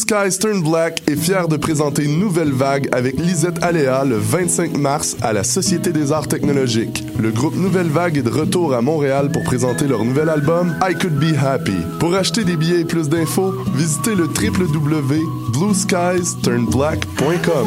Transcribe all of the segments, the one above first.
Skies Turn Black est fier de présenter nouvelle vague avec Lisette Aléa le 25 mars à la Société des Arts Technologiques. Le groupe Nouvelle Vague est de retour à Montréal pour présenter leur nouvel album I Could Be Happy. Pour acheter des billets et plus d'infos, visitez le www.blueskiesturnblack.com.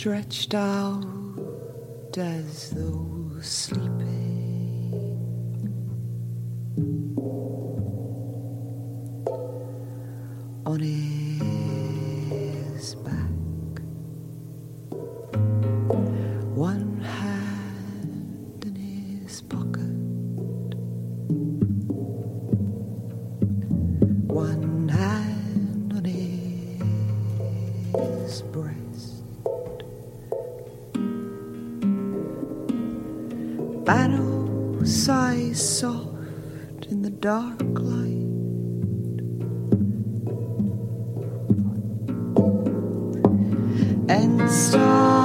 Stretched out as though sleeping. On his soft in the dark light. And stars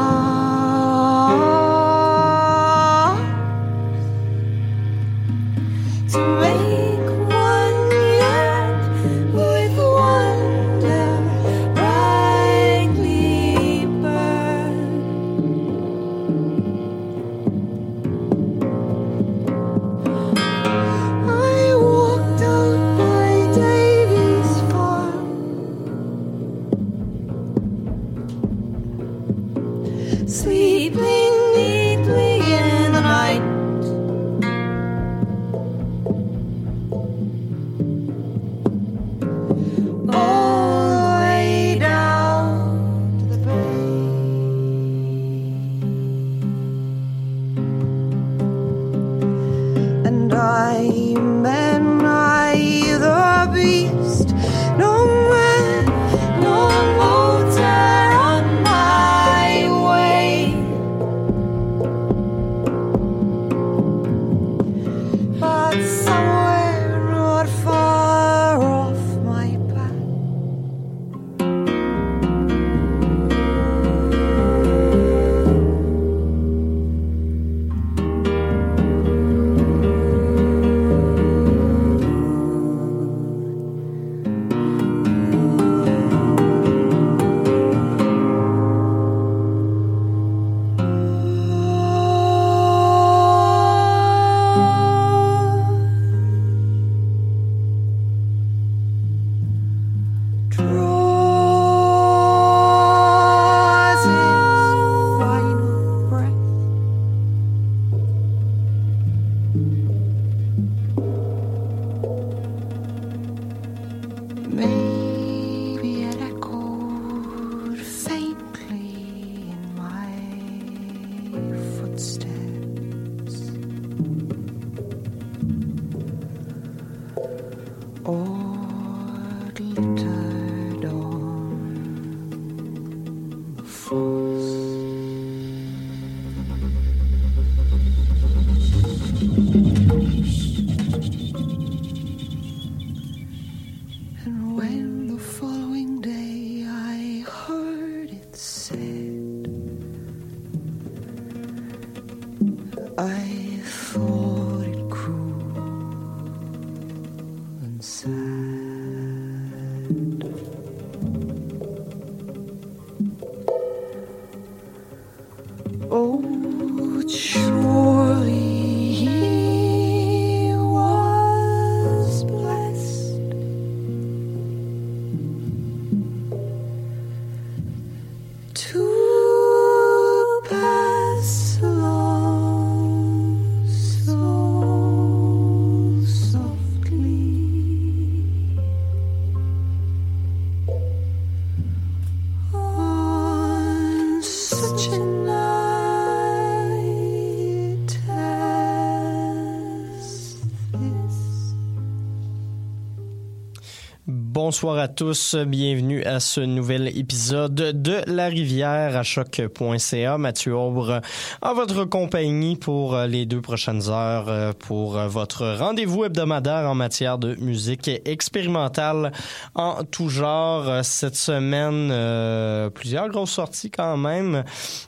Bonsoir à tous, bienvenue à ce nouvel épisode de La Rivière à choc.ca. Mathieu Aubre en votre compagnie pour les deux prochaines heures euh, pour votre rendez-vous hebdomadaire en matière de musique expérimentale en tout genre. Cette semaine, euh, plusieurs grosses sorties quand même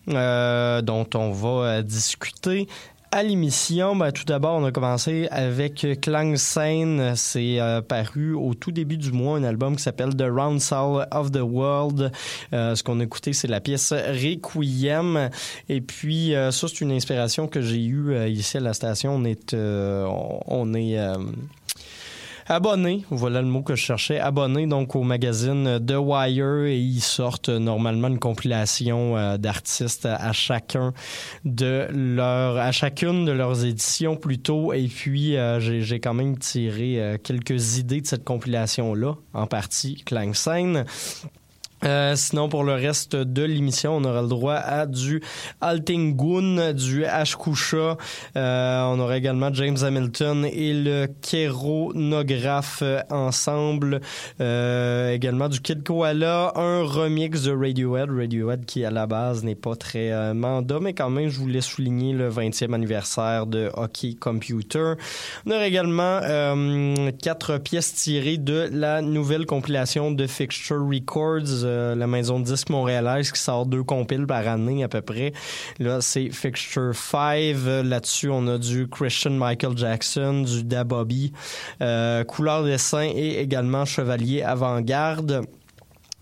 euh, dont on va euh, discuter à l'émission, ben, tout d'abord, on a commencé avec Klang Scène. C'est euh, paru au tout début du mois, un album qui s'appelle The Round Soul of the World. Euh, ce qu'on a écouté, c'est la pièce Requiem. Et puis, euh, ça, c'est une inspiration que j'ai eue ici à la station. On est, on, est abonné, voilà le mot que je cherchais, abonné donc au magazine The Wire et ils sortent normalement une compilation euh, d'artistes à chacun de leur à chacune de leurs éditions plutôt et puis euh, j'ai quand même tiré euh, quelques idées de cette compilation là en partie Clang Scène. Euh, sinon, pour le reste de l'émission, on aura le droit à du Altingun, du Ashkusha. Euh, on aura également James Hamilton et le kéronographe euh, ensemble. Euh, également du Kid Koala, un remix de Radiohead. Radiohead qui, à la base, n'est pas très euh, mandat, mais quand même, je voulais souligner le 20e anniversaire de Hockey Computer. On aura également euh, quatre pièces tirées de la nouvelle compilation de Fixture Records, la maison de disques montréalaise qui sort deux compiles par année à peu près. Là, c'est Fixture 5. Là-dessus, on a du Christian Michael Jackson, du Da Bobby, euh, Couleur dessin et également Chevalier avant-garde.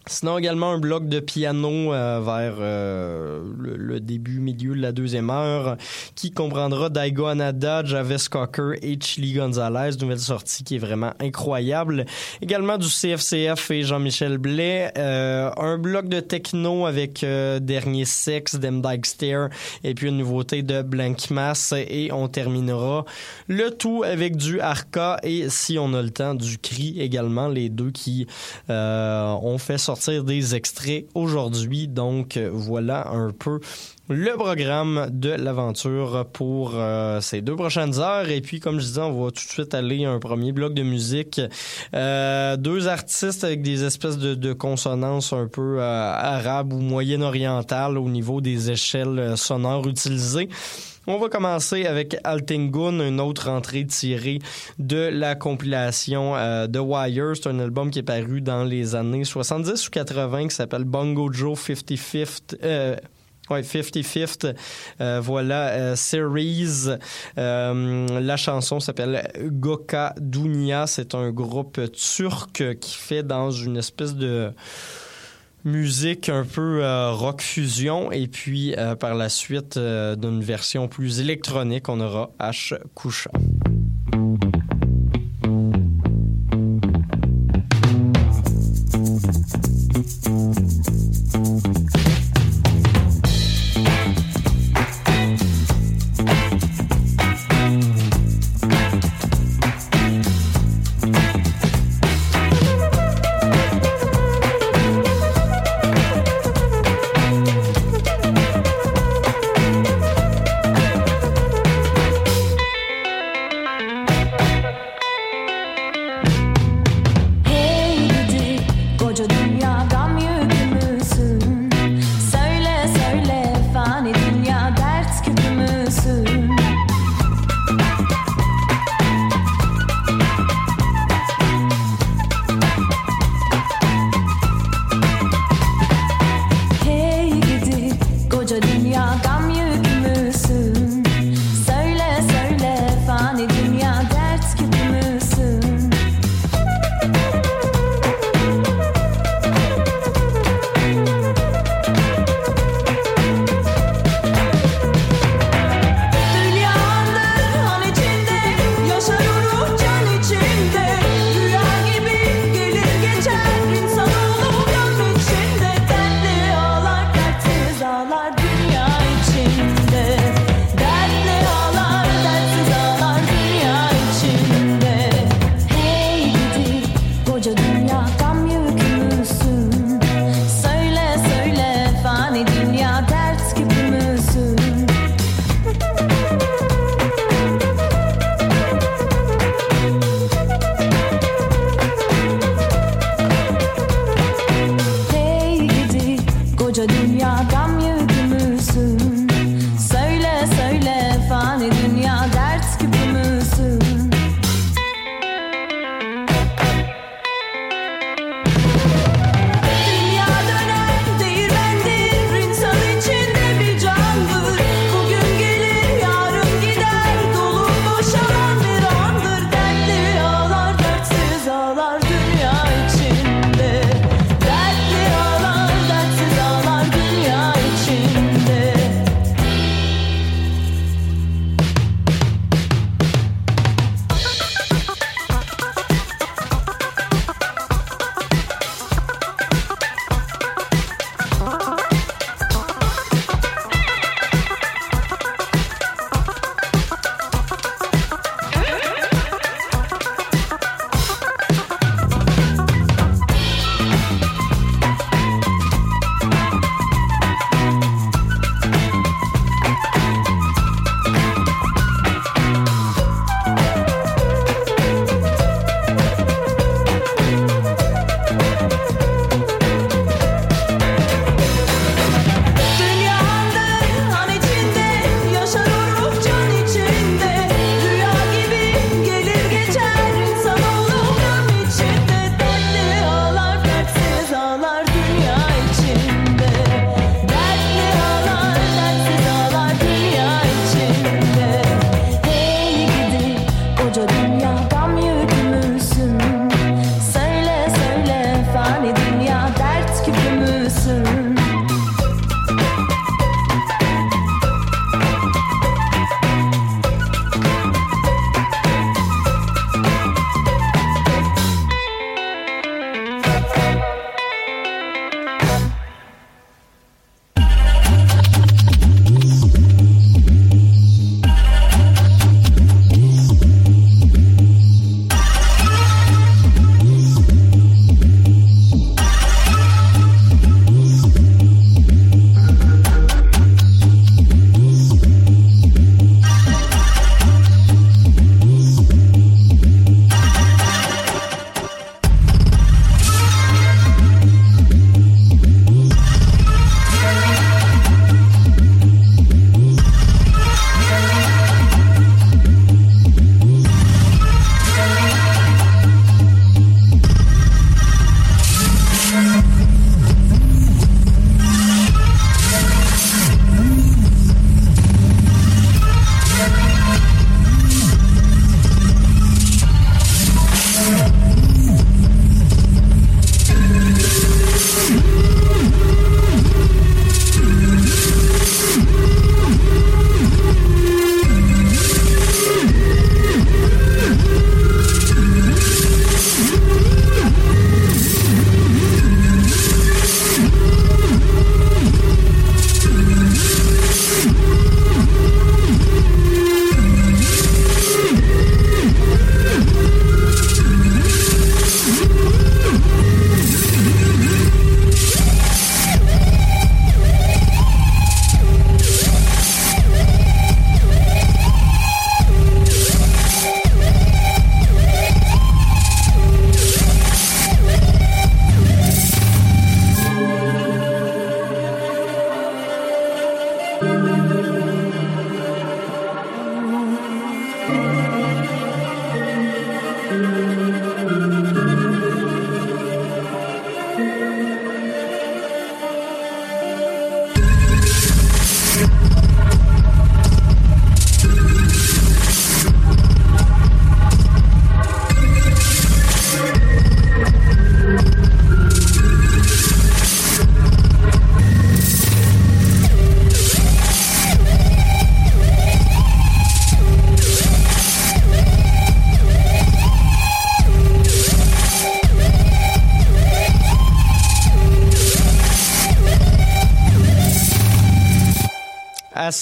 Sinon, également un bloc de piano euh, vers euh, le, le début, milieu de la deuxième heure qui comprendra Daigo Anada, Javis Cocker et Chili Gonzalez, nouvelle sortie qui est vraiment incroyable. Également du CFCF et Jean-Michel Blais. Euh, un bloc de techno avec euh, Dernier Sexe, Dem Stair et puis une nouveauté de Blank Mass et on terminera le tout avec du Arca et si on a le temps du Cri également, les deux qui euh, ont fait sortir des extraits aujourd'hui. Donc voilà un peu le programme de l'aventure pour euh, ces deux prochaines heures. Et puis, comme je disais, on va tout de suite aller à un premier bloc de musique. Euh, deux artistes avec des espèces de, consonances un peu euh, arabes ou moyen-orientales au niveau des échelles sonores utilisées. On va commencer avec Altingun, une autre entrée tirée de la compilation euh, The Wire. C'est un album qui est paru dans les années 70 ou 80 qui s'appelle Bongo Joe 55th. Euh, Ouais, 55th, euh, voilà, euh, series. Euh, la chanson s'appelle Goka Dunia. C'est un groupe turc qui fait dans une espèce de musique un peu euh, rock fusion et puis euh, par la suite euh, d'une version plus électronique on aura H Kusha.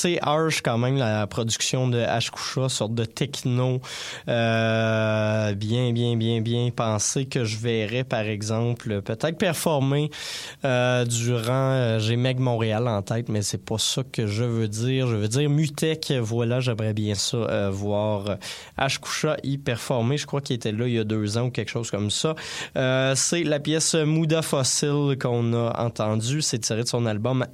Assez harsh quand même la production de. Coucha, sorte de techno euh, bien, bien, bien, bien pensé que je verrais par exemple peut-être performer euh, durant. euh, J'ai Meg Montréal en tête, mais c'est pas ça que je veux dire. Je veux dire Mutech. Voilà, j'aimerais bien ça euh, voir. Coucha y performer. Je crois qu'il était là il y a deux ans ou quelque chose comme ça. C'est la pièce Mouda Fossil qu'on a entendue. C'est tiré de son album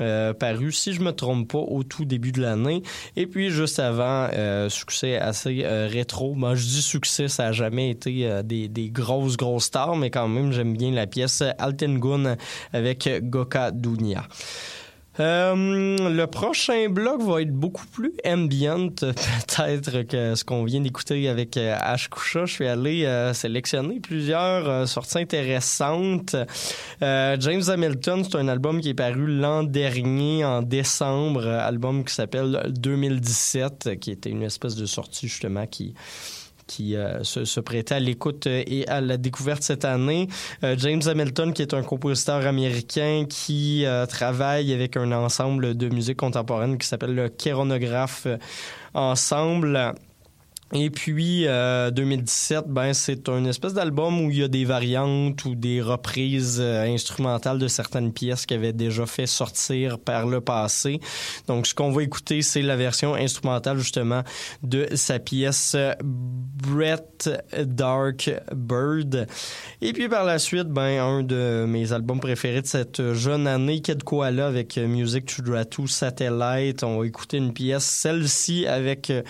euh, paru, si je me trompe pas, au tout début de l'année. Et puis juste avant, euh, succès assez euh, rétro. Moi, je dis succès, ça a jamais été euh, des, des grosses, grosses stars, mais quand même, j'aime bien la pièce Altengun avec Goka Dunia. Euh, le prochain bloc va être beaucoup plus ambient peut-être que ce qu'on vient d'écouter avec euh, Ash Kusha. Je suis allé euh, sélectionner plusieurs euh, sorties intéressantes. James Hamilton, c'est un album qui est paru l'an dernier en décembre, album qui s'appelle 2017, qui était une espèce de sortie justement qui qui euh, se, prêtait à l'écoute euh, et à la découverte cette année. Euh, James Hamilton, qui est un compositeur américain qui travaille avec un ensemble de musique contemporaine qui s'appelle le Kéronographe Ensemble. Et puis, euh, 2017, ben, c'est un espèce d'album où il y a des variantes ou des reprises euh, instrumentales de certaines pièces qu'il avait déjà fait sortir par le passé. Donc, ce qu'on va écouter, c'est la version instrumentale, justement, de sa pièce Brett Dark Bird. Et puis, par la suite, ben, un de mes albums préférés de cette jeune année, Kid Koala avec Music to Dratu Satellite. On va écouter une pièce, celle-ci, avec euh,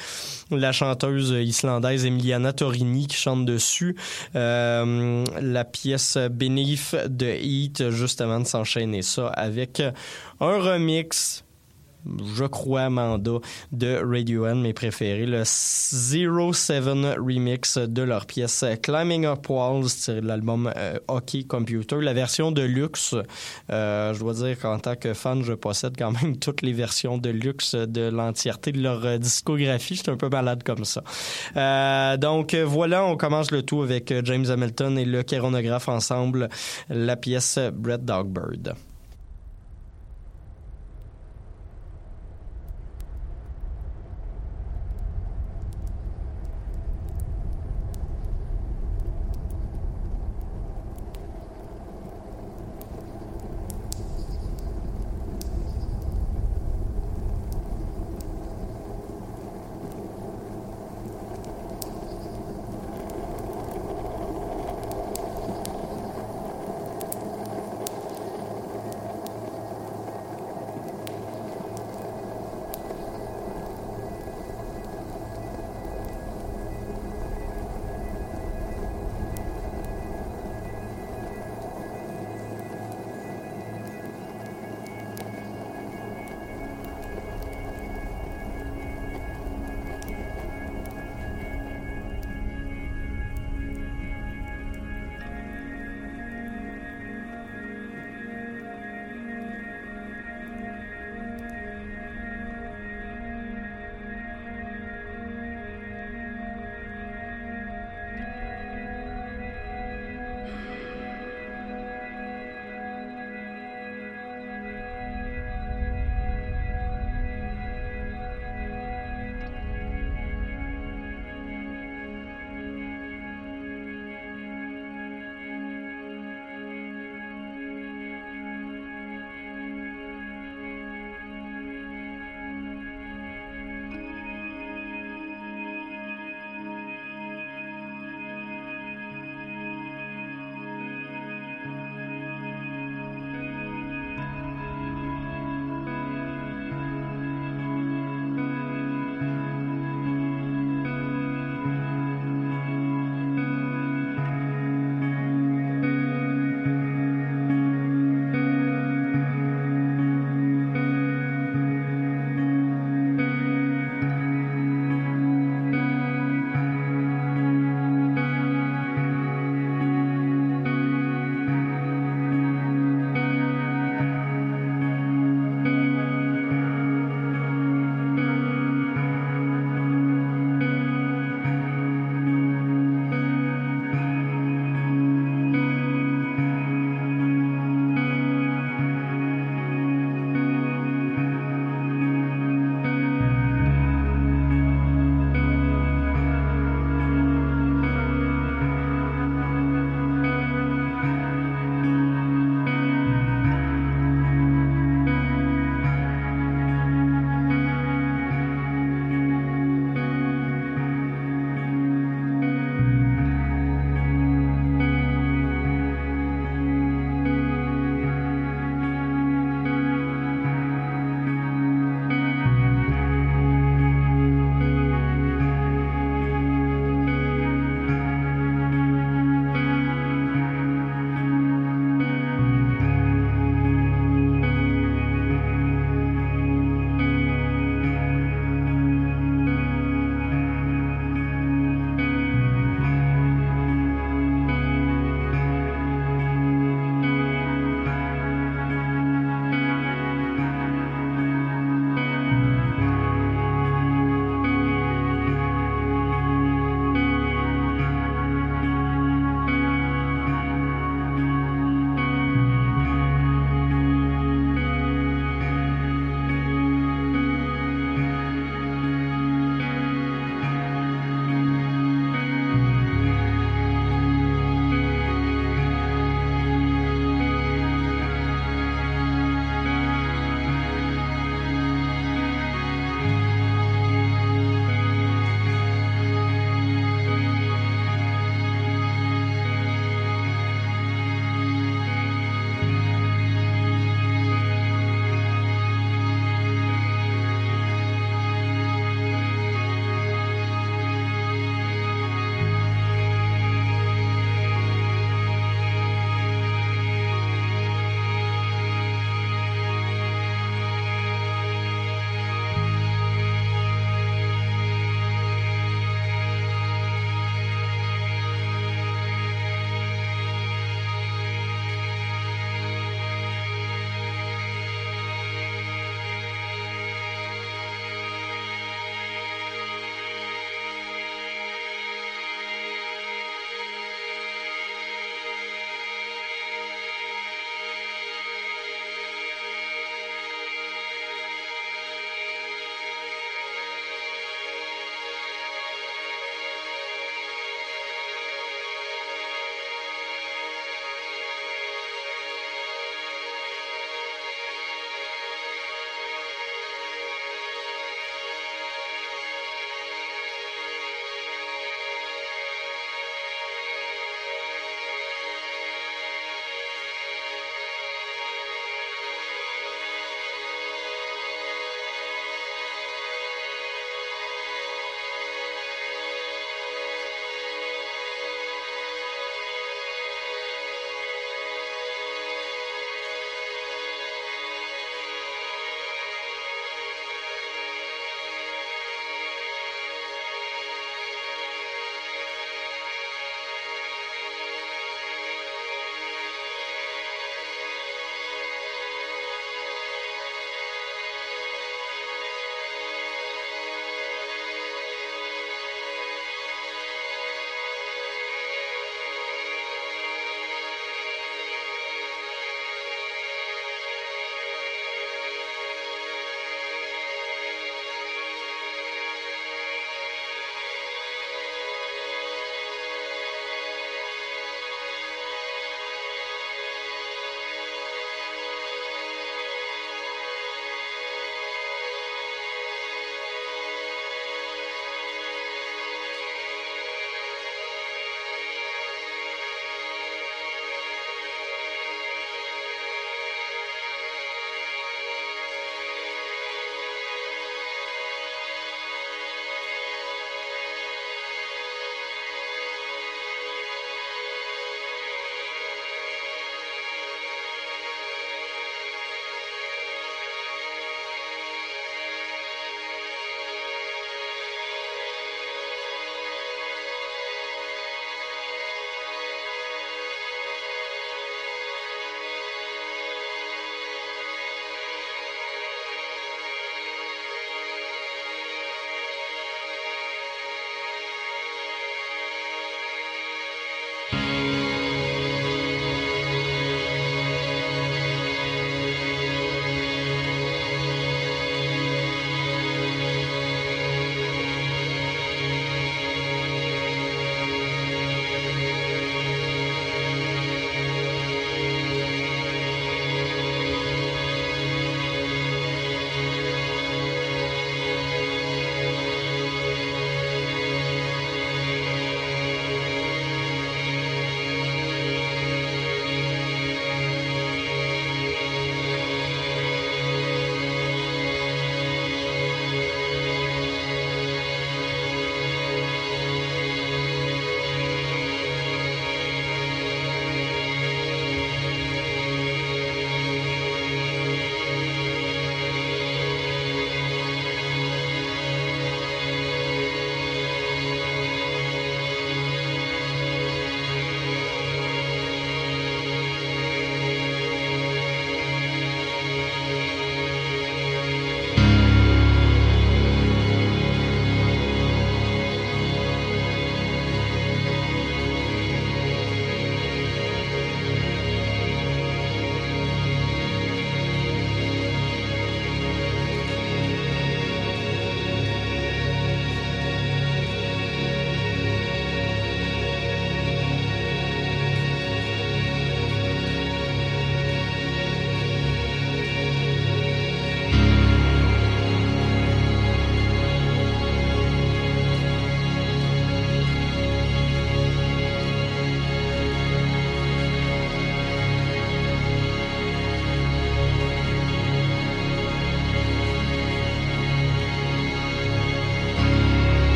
la chanteuse islandaise Emiliana Torini qui chante dessus. Euh, la pièce Beneath the Heat, juste avant de s'enchaîner ça avec un remix je crois, Amanda, de Radiohead, mes préférés, le 07 remix de leur pièce Climbing Up Walls, tiré de l'album euh, Hockey Computer. La version de luxe, euh, je dois dire qu'en tant que fan, je possède quand même toutes les versions de luxe de l'entièreté de leur euh, discographie. Je un peu malade comme ça. Donc voilà, on commence le tout avec James Hamilton et le kéronographe ensemble, la pièce Brett Dogbird.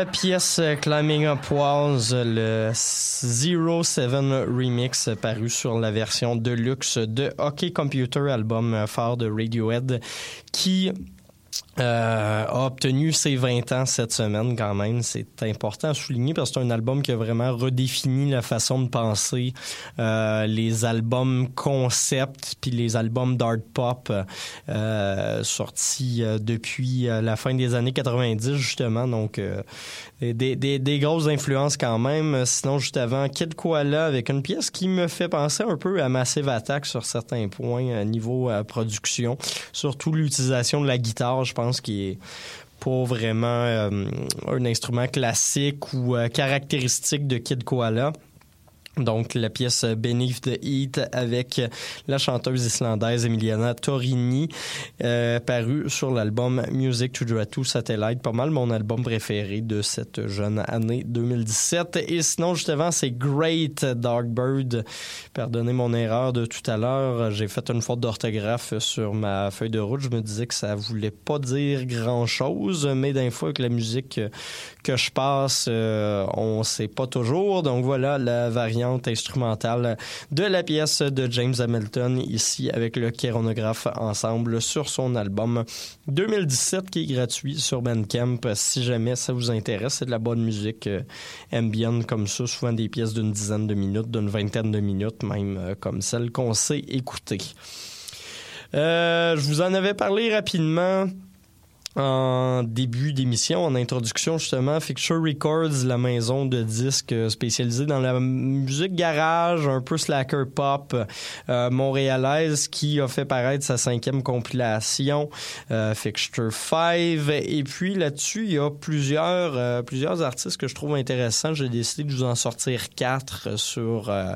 La pièce euh, Climbing Up Walls, le 07 remix euh, paru sur la version deluxe de Hockey Computer, album euh, phare de Radiohead, qui euh, a obtenu ses 20 ans cette semaine quand même. C'est important à souligner parce que c'est un album qui a vraiment redéfini la façon de penser euh, les albums concept puis les albums d'art pop euh, sortis depuis la fin des années 90 justement. Donc des, des, des grosses influences quand même. Sinon juste avant Kid Koala avec une pièce qui me fait penser un peu à Massive Attack sur certains points niveau production, surtout l'utilisation de la guitare. Je pense qui est pas vraiment euh, un instrument classique ou euh, caractéristique de Kid Koala. Donc, la pièce Beneath the Heat avec la chanteuse islandaise Emiliana Torini, euh, parue sur l'album Music to Draw to Satellite. Pas mal mon album préféré de cette jeune année 2017. Et sinon, juste avant, c'est Great Dark Bird. Pardonnez mon erreur de tout à l'heure. J'ai fait une faute d'orthographe sur ma feuille de route. Je me disais que ça voulait pas dire grand chose, mais d'un fois, avec la musique que je passe, euh, on sait pas toujours. Donc voilà la variante instrumentale de la pièce de James Hamilton ici avec le chironographe ensemble sur son album 2017 qui est gratuit sur Bandcamp si jamais ça vous intéresse. C'est de la bonne musique euh, ambient comme ça, souvent des pièces d'une dizaine de minutes, d'une vingtaine de minutes, même euh, comme celle qu'on sait écouter. Euh, je vous en avais parlé rapidement en début d'émission, en introduction justement, Fixture Records, la maison de disques spécialisée dans la musique garage, un peu slacker pop euh, montréalaise, qui a fait paraître sa cinquième compilation, euh, Fixture 5. Et puis là-dessus, il y a plusieurs, euh, plusieurs artistes que je trouve intéressants. J'ai décidé de vous en sortir quatre sur euh,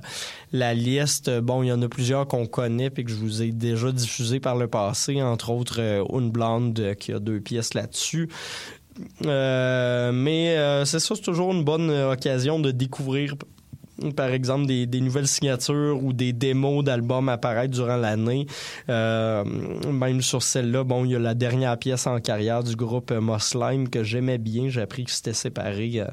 la liste. Bon, il y en a plusieurs qu'on connaît et que je vous ai déjà diffusé par le passé, entre autres euh, Une Blonde euh, qui a deux pièces là-dessus. Euh, mais euh, c'est ça, c'est toujours une bonne euh, occasion de découvrir par exemple des, nouvelles signatures ou des démos d'albums apparaître durant l'année. Euh, même sur celle-là, bon, il y a la dernière pièce en carrière du groupe euh, Moslime que j'aimais bien. J'ai appris qu'ils s'étaient séparés euh,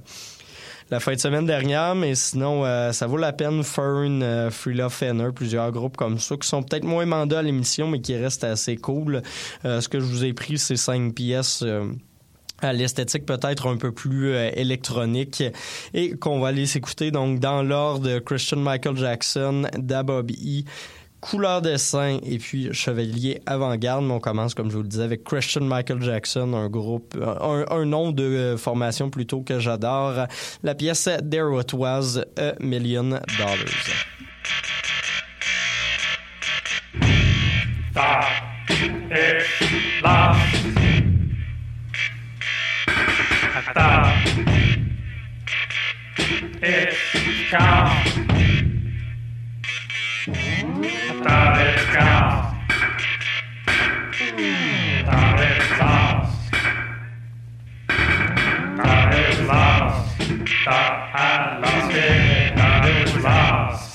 la fin de semaine dernière, mais sinon, euh, ça vaut la peine. Fern, euh, Free Love Fenner, plusieurs groupes comme ça qui sont peut-être moins mandats à l'émission, mais qui restent assez cool. Euh, ce que je vous ai pris, c'est cinq pièces. euh, à l'esthétique peut-être un peu plus électronique et qu'on va aller s'écouter donc dans l'ordre Christian Michael Jackson, Da Bobby, Couleur de sein et puis Chevalier Avant-Garde. Mais on commence, comme je vous le disais, avec Christian Michael Jackson, un groupe, un, nom de formation plutôt que j'adore. La pièce There a Million Dollars. Stop and lost it. I lost.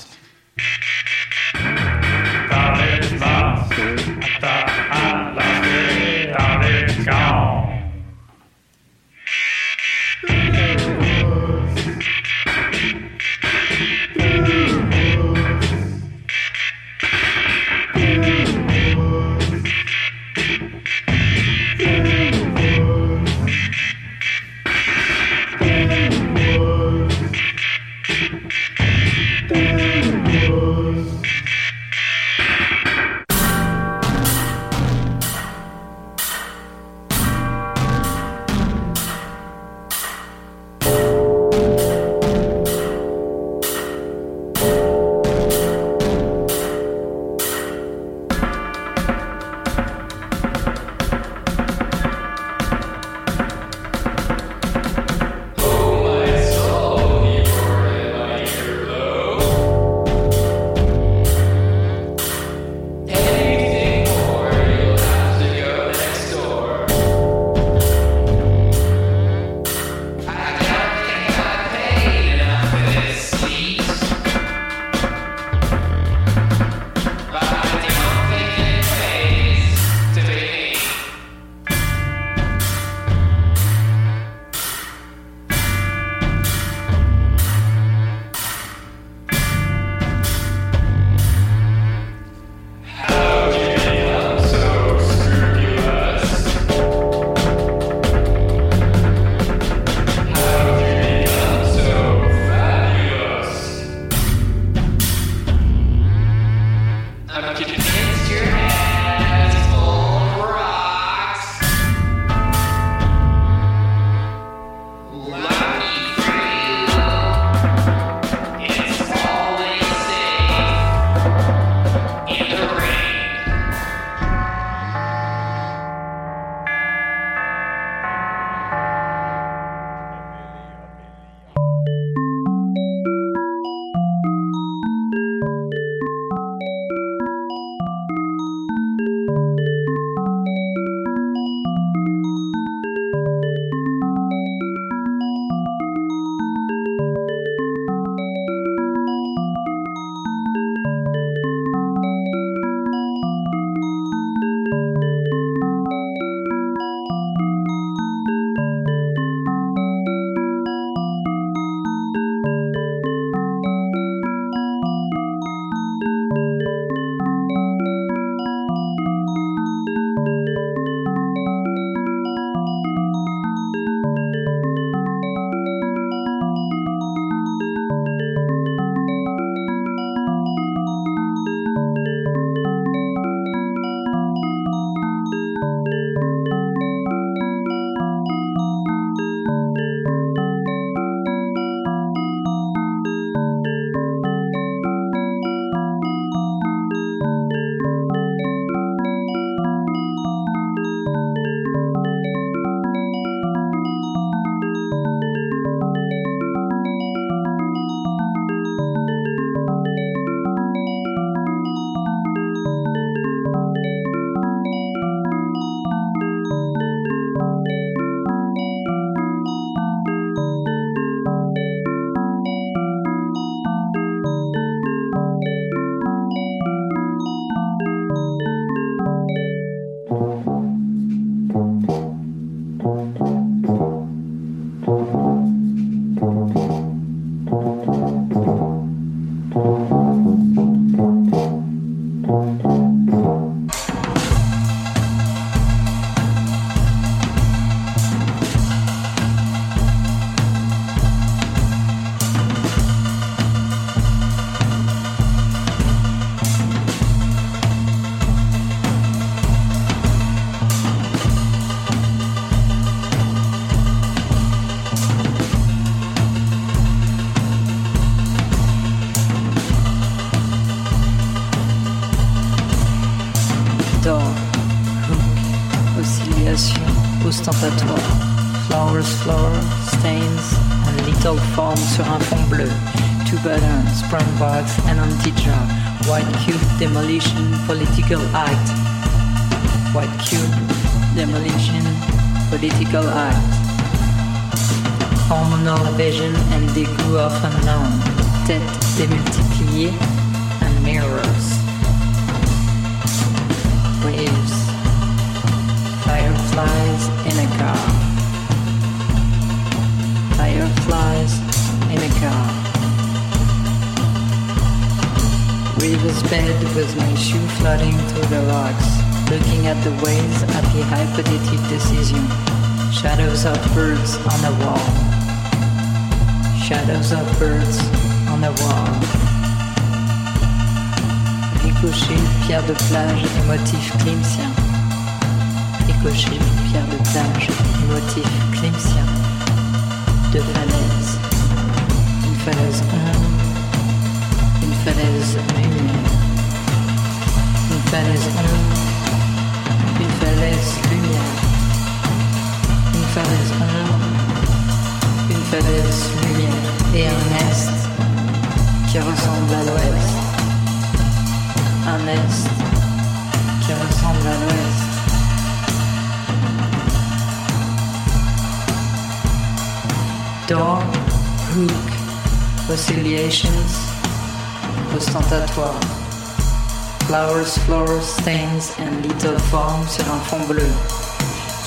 Stains, and little forms un fond bleu.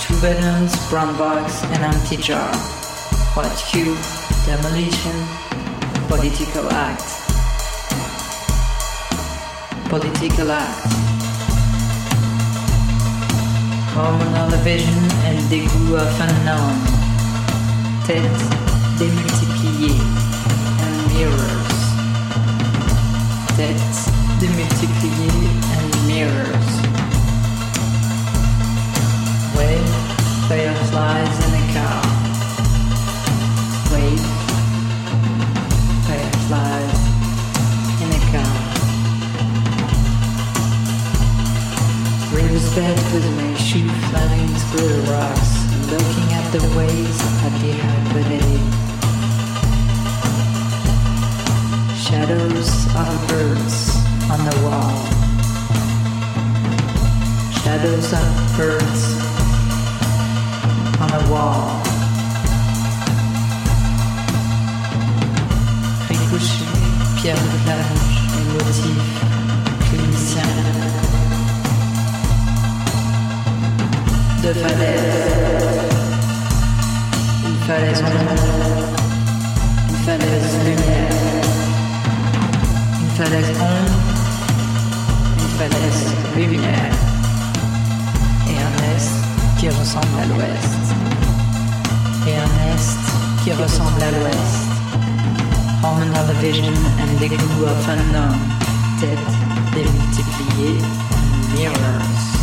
Two buttons, brown box, and empty jar. What cube, demolition, political act. Political act. Hormonal vision and dégoût of unknown. Tête démultipliée and mirrors. Tête démultipliée and mirrors. Wave, fireflies in a car. Wave, fireflies in a car. River's bed with my shoe flying through the rocks, looking at the waves at the hypothetical. Shadows of birds on the wall. Shadows of birds on the wall. Ricochet, pierre de plage et motif clinicien. De falaise. Une falaise ombre. Une falaise lumière. Une falaise ombre. Et un est qui ressemble à l'ouest. Et un est qui ressemble à l'ouest. Hormonal vision and the glue of unknown. Tête démultipliée. Mirrors.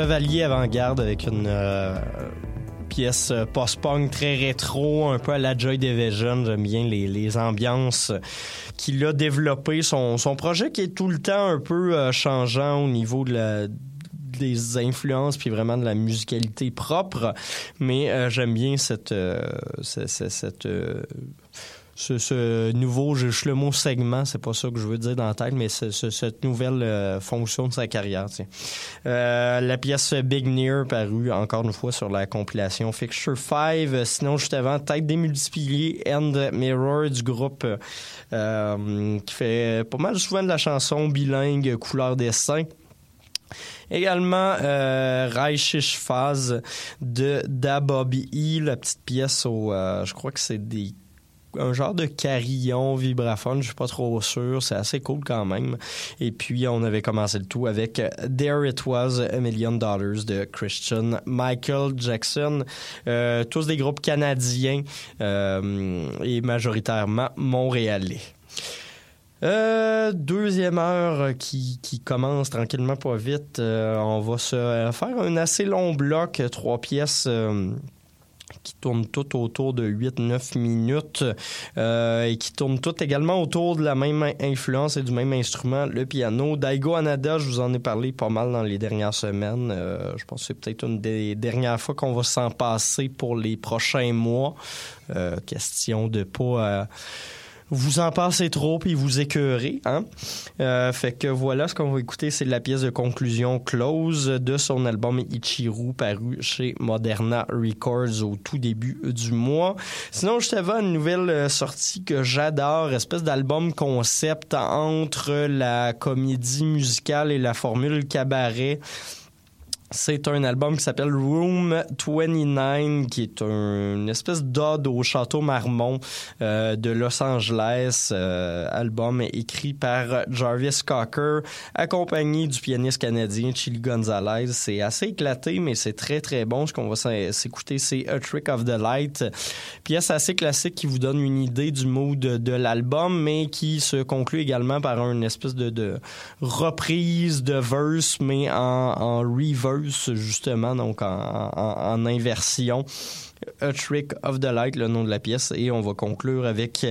Chevalier avant-garde avec une euh, pièce euh, post-punk très rétro, un peu à la Joy Division. J'aime bien les, ambiances qu'il a développées. Son, projet qui est tout le temps un peu euh, changeant au niveau des influences puis vraiment de la musicalité propre mais j'aime bien cette ce- ce- cette ce, ce nouveau, juste le mot segment, c'est pas ça que je veux dire dans la tête, mais ce- ce- cette nouvelle euh, fonction de sa carrière. Euh, la pièce Big Near parue encore une fois sur la compilation Fixture 5. Sinon, juste avant, Tête démultipliée, End Mirror du groupe euh, qui fait pas mal souvent de la chanson bilingue couleur dessin. Également, euh, Reichisch Phase de Da Bobby E, la petite pièce au, je crois que c'est des un genre de carillon vibraphone, je suis pas trop sûr, c'est assez cool quand même. Et puis on avait commencé le tout avec There It Was a Million Dollars de Christian Michael Jackson, Euh, tous des groupes canadiens euh, et majoritairement montréalais. Euh, deuxième heure qui, qui commence tranquillement pas vite. On va se faire un assez long bloc, trois pièces. Euh, qui tournent toutes autour de 8-9 minutes euh, et qui tournent toutes également autour de la même influence et du même instrument, le piano. Daigo Anada, je vous en ai parlé pas mal dans les dernières semaines. Euh, je pense que c'est peut-être une des dernières fois qu'on va s'en passer pour les prochains mois. Euh, question de pas... vous en passez trop puis vous écœurez, hein? Euh, fait que voilà, ce qu'on va écouter, c'est la pièce de conclusion Close de son album Ichiru paru chez Moderna Records au tout début du mois. Sinon, je t'avais une nouvelle euh, sortie que j'adore, espèce d'album concept entre la comédie musicale et la formule cabaret. C'est un album qui s'appelle Room 29, qui est un- une espèce d'ode au château Marmont euh, de Los Angeles. euh, album écrit par Jarvis Cocker, accompagné du pianiste canadien Chili Gonzalez. C'est assez éclaté, mais c'est très très bon. Ce qu'on va s'é- s'écouter, c'est A Trick of the Light. Pièce assez classique qui vous donne une idée du mood de, l'album, mais qui se conclut également par une espèce de, reprise de verse, mais en reverse, justement, donc en, en- inversion. A Trick of the Light, le nom de la pièce, et on va conclure avec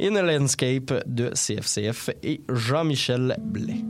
In a Landscape de CFCF et Jean-Michel Blais.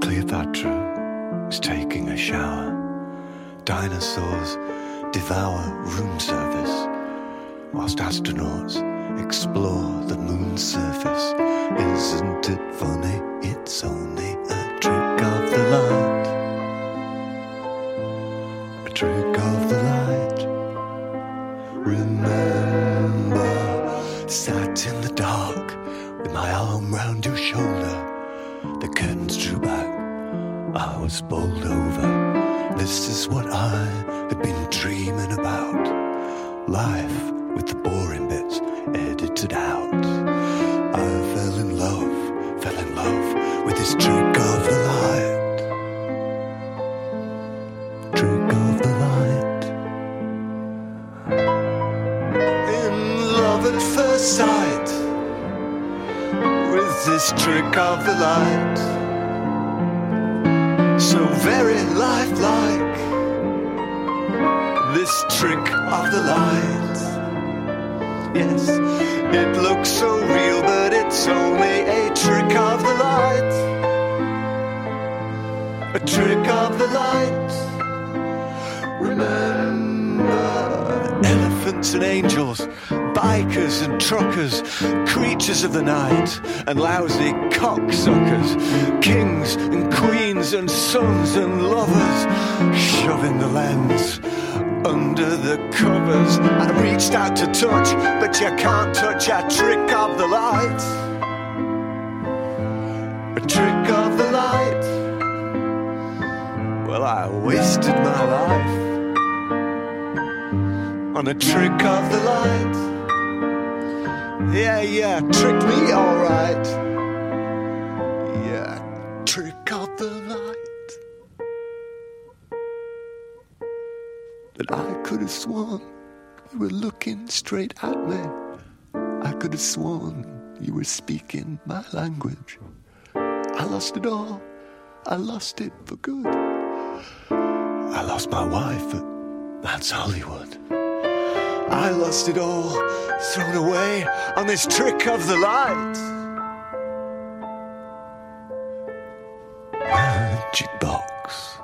Cleopatra is taking a shower. Dinosaurs devour room service, whilst astronauts explore the moon's surface. Isn't it funny? It's only a trick of the light. Was bowled over. This is what I had been dreaming about. Life with the boring bits edited out. I fell in love, fell in love with this trick of the light. Trick of the light. In love at first sight with this trick of the light. And truckers, creatures of the night, and lousy cocksuckers, kings and queens and sons and lovers, shoving the lens under the covers. I reached out to touch, but you can't touch a trick of the light. A trick of the light. Well, I wasted my life on a trick of straight at me. I could have sworn you were speaking my language. I lost it all. I lost it for good. I lost my wife, but that's Hollywood. I lost it all, thrown away on this trick of the light. Magic box,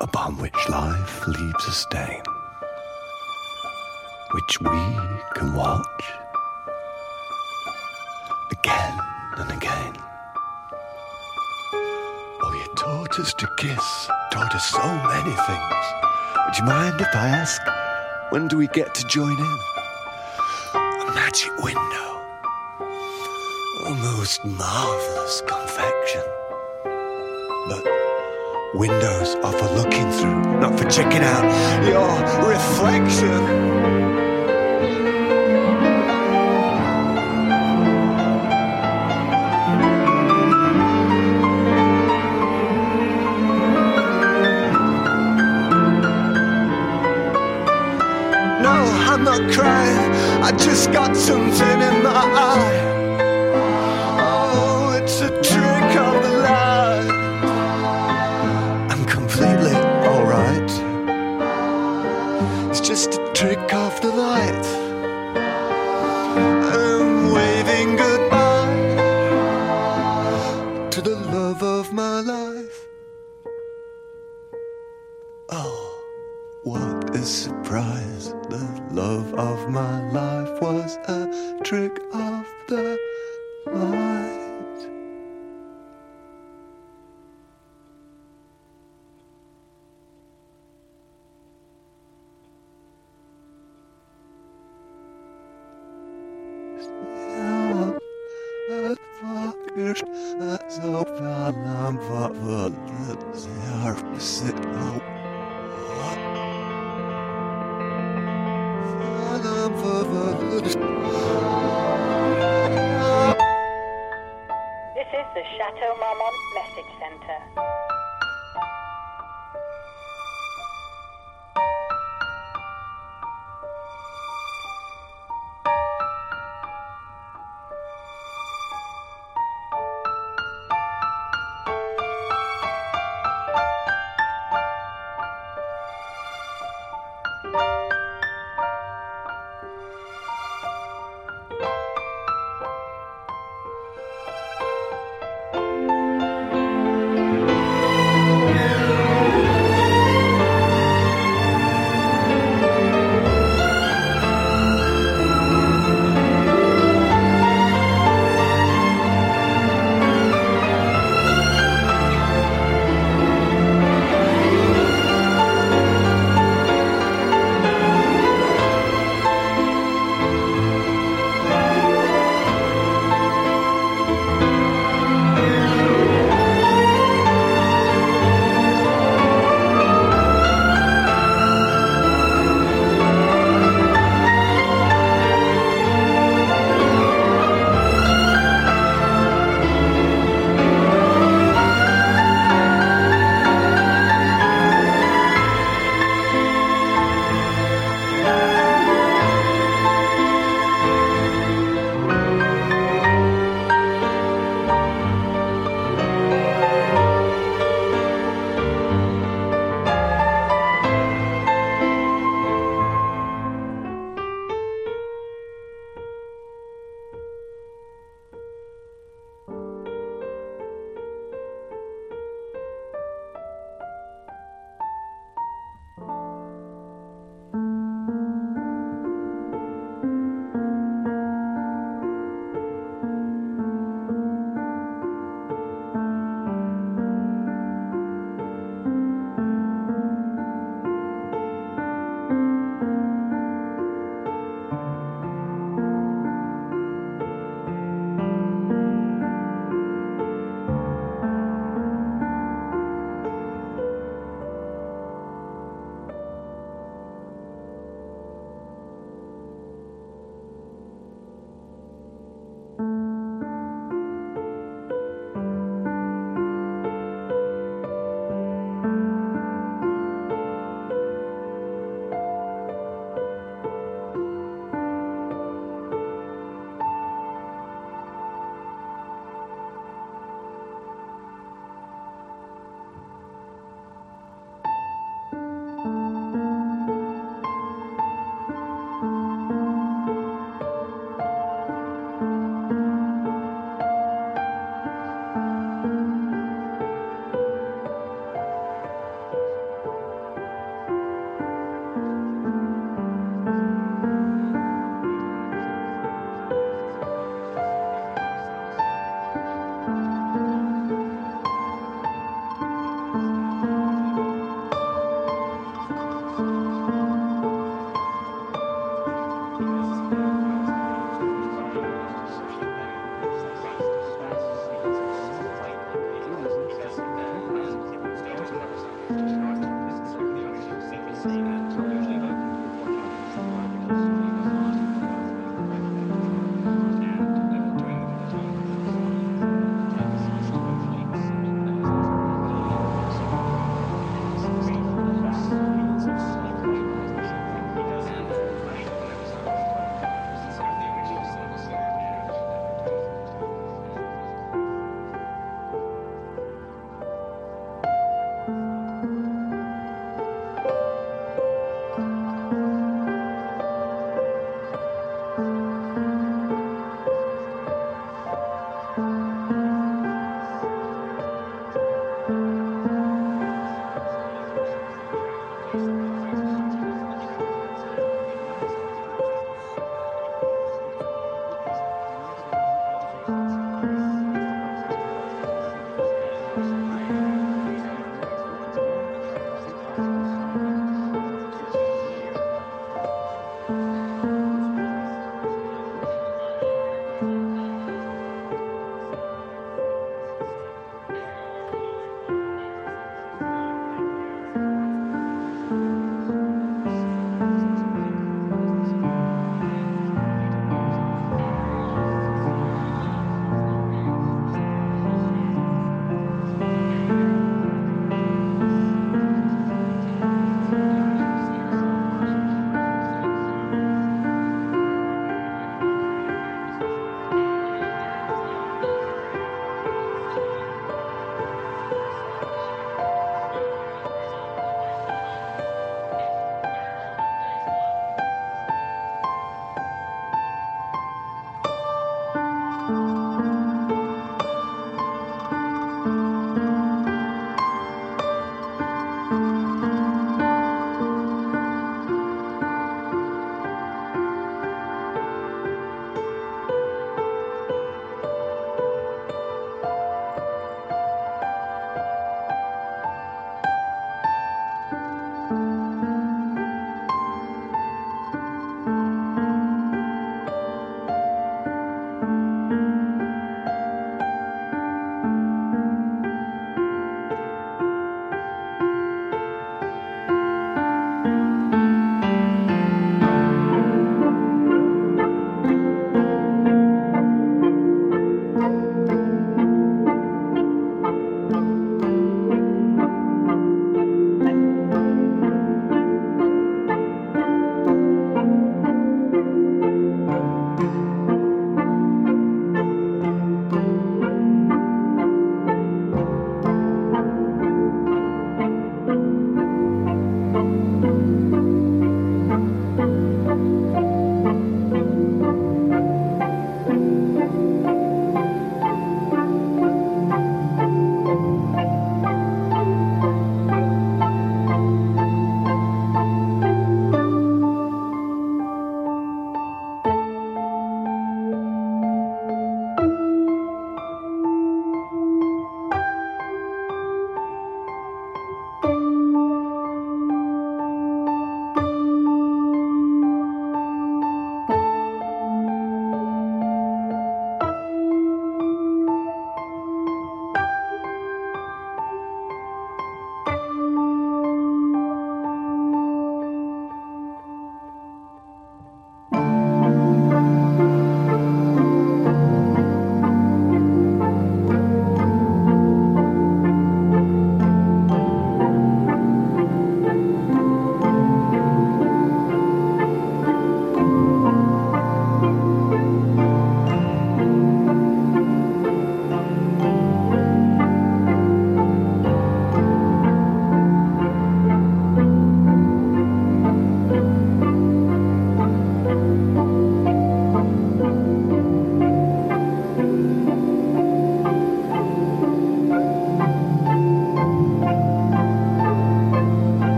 upon which life leaves a stain, which we can watch again and again. Oh, you taught us to kiss, taught us so many things. Would you mind if I ask, when do we get to join in? A magic window. A most marvelous confection. But windows are for looking through, not for checking out your reflection. Crying. I just got something in my eye. Oh, it's a trick of the light. I'm completely alright. It's just a trick of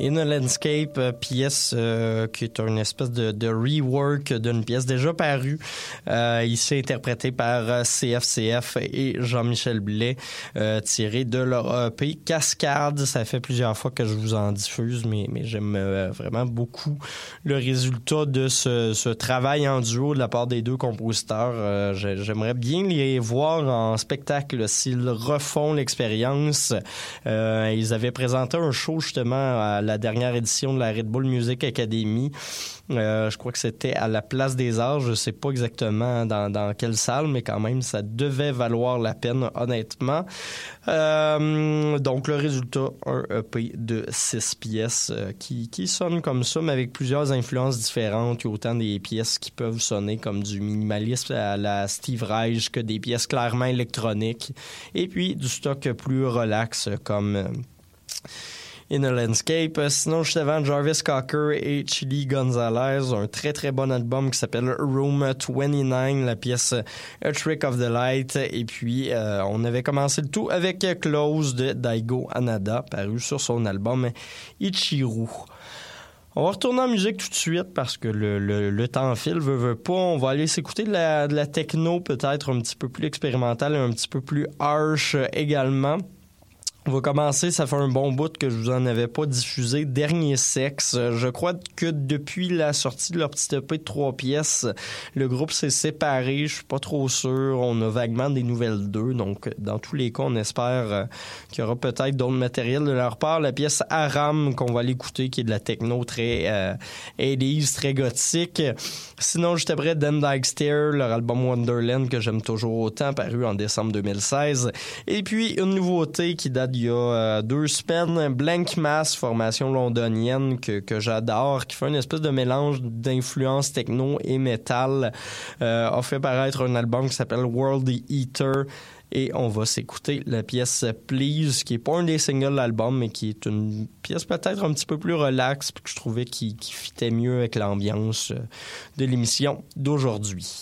In a Landscape, euh, pièce euh, qui est une espèce de, rework d'une pièce déjà parue, euh, ici interprétée par euh, CFCF et Jean-Michel Blais, euh, tiré de leur EP Cascade. Ça fait plusieurs fois que je vous en diffuse, mais, j'aime vraiment beaucoup le résultat de ce, travail en duo de la part des deux compositeurs. J'ai- J'aimerais bien les voir en spectacle s'ils refont l'expérience. Ils avaient présenté un show justement à la dernière édition de la Red Bull Music Academy. Euh, je crois que c'était à la Place des Arts. Je sais pas exactement dans, dans quelle salle, mais quand même, ça devait valoir la peine, honnêtement. Euh, donc, le résultat, un EP de six pièces euh, qui, qui sonne comme ça, mais avec plusieurs influences différentes. Il y a autant des pièces qui peuvent sonner comme du minimalisme à la Steve Reich que des pièces clairement électroniques. Et puis, du stock plus relax comme... In a Landscape. Sinon, juste avant, Jarvis Cocker et Chili Gonzalez, un très très bon album qui s'appelle Room 29, la pièce A Trick of the Light. Et puis, euh, on avait commencé le tout avec Close de Daigo Anada, paru sur son album Ichiru. On va retourner en musique tout de suite parce que le, le, temps file, veut, veut pas. On va aller s'écouter de la, de la techno peut-être un petit peu plus expérimentale et un petit peu plus harsh également. On va commencer, ça fait un bon bout que je vous en avais pas diffusé. Dernier sexe. Euh, Je crois que depuis la sortie de leur petit EP de trois pièces, le groupe s'est séparé. Je suis pas trop sûr. On a vaguement des nouvelles d'eux. Donc, dans tous les cas, on espère euh, qu'il y aura peut-être d'autres matériels de leur part. La pièce Aram qu'on va l'écouter, qui est de la techno très euh, 80s, très gothique. Sinon, juste après, Dan leur album Wonderland que j'aime toujours autant, paru en décembre 2016. Et puis, une nouveauté qui date d'il y a euh, deux semaines, Blank Mass, formation londonienne que, que j'adore, qui fait une espèce de mélange d'influence techno et métal, euh, a fait paraître un album qui s'appelle World Eater. Et on va s'écouter la pièce Please, qui est pas un des singles de l'album, mais qui est une pièce peut-être un petit peu plus relaxe, puis que je trouvais qui, qui fitait mieux avec l'ambiance euh, de l'émission d'aujourd'hui.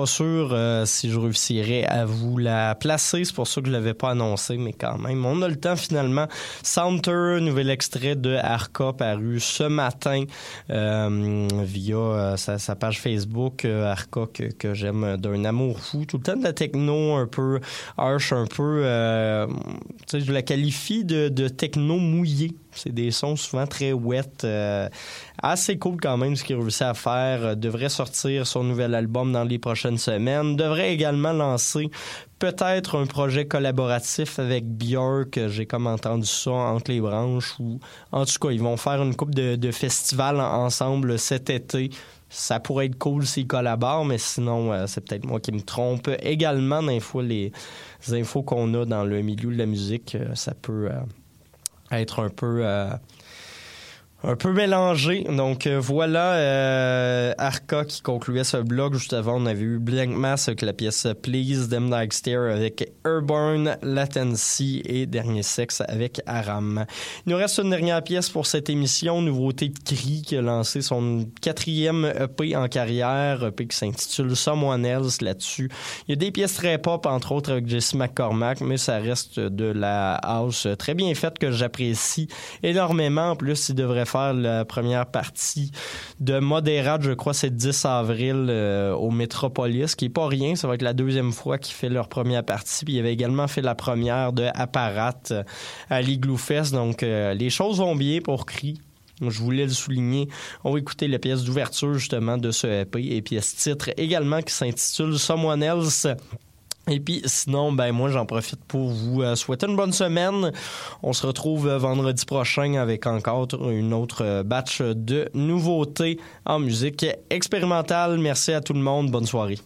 Pas sûr euh, si je réussirais à vous la placer. C'est pour ça que je l'avais pas annoncé, mais quand même. On a le temps finalement. Soundter, nouvel extrait de Arca paru ce matin euh, via euh, sa, page Facebook. Arca que, que j'aime d'un amour fou. Tout le temps de la techno un peu harsh, un peu... je la qualifie de, techno mouillé. C'est des sons souvent très wet. euh, assez cool quand même ce qu'il réussit à faire. Euh, devrait sortir son nouvel album dans les prochaines semaines. Devrait également lancer peut-être un projet collaboratif avec Björk. J'ai comme entendu ça entre les branches. Ou en tout cas, ils vont faire une coupe de, de festivals en- ensemble cet été. Ça pourrait être cool s'ils collaborent, mais sinon, euh, c'est peut-être moi qui me trompe. Également, des fois, les infos qu'on a dans le milieu de la musique, euh, ça peut euh, être un peu un peu mélangé. Donc euh, voilà euh, Arca qui concluait ce blog. Juste avant, on avait eu Blank Mass avec la pièce Please, Them Like Stare avec Airborne, Latency et Dernier Sexe avec Aram. Il nous reste une dernière pièce pour cette émission. Nouveauté de Cri qui a lancé son quatrième EP en carrière, EP qui s'intitule Someone Else là-dessus. Il y a des pièces très pop, entre autres avec Jesse McCormack, mais ça reste de la house très bien faite que j'apprécie énormément. En plus, il devrait faire la première partie de Modérate, je crois, c'est le 10 avril euh, au Metropolis, qui est pas rien. Ça va être la deuxième fois qu'il fait leur première partie. Puis il avait également fait la première de Apparat euh, à l'Igloo Fest. Donc, euh, les choses vont bien pour Cri. Je voulais le souligner. On va écouter la pièce d'ouverture justement de ce EP et pièce titre également qui s'intitule Someone Else. Et puis sinon, ben moi j'en profite pour vous euh, souhaiter une bonne semaine. On se retrouve euh, vendredi prochain avec encore une autre euh, batch de nouveautés en musique expérimentale. Merci à tout le monde. Bonne soirée.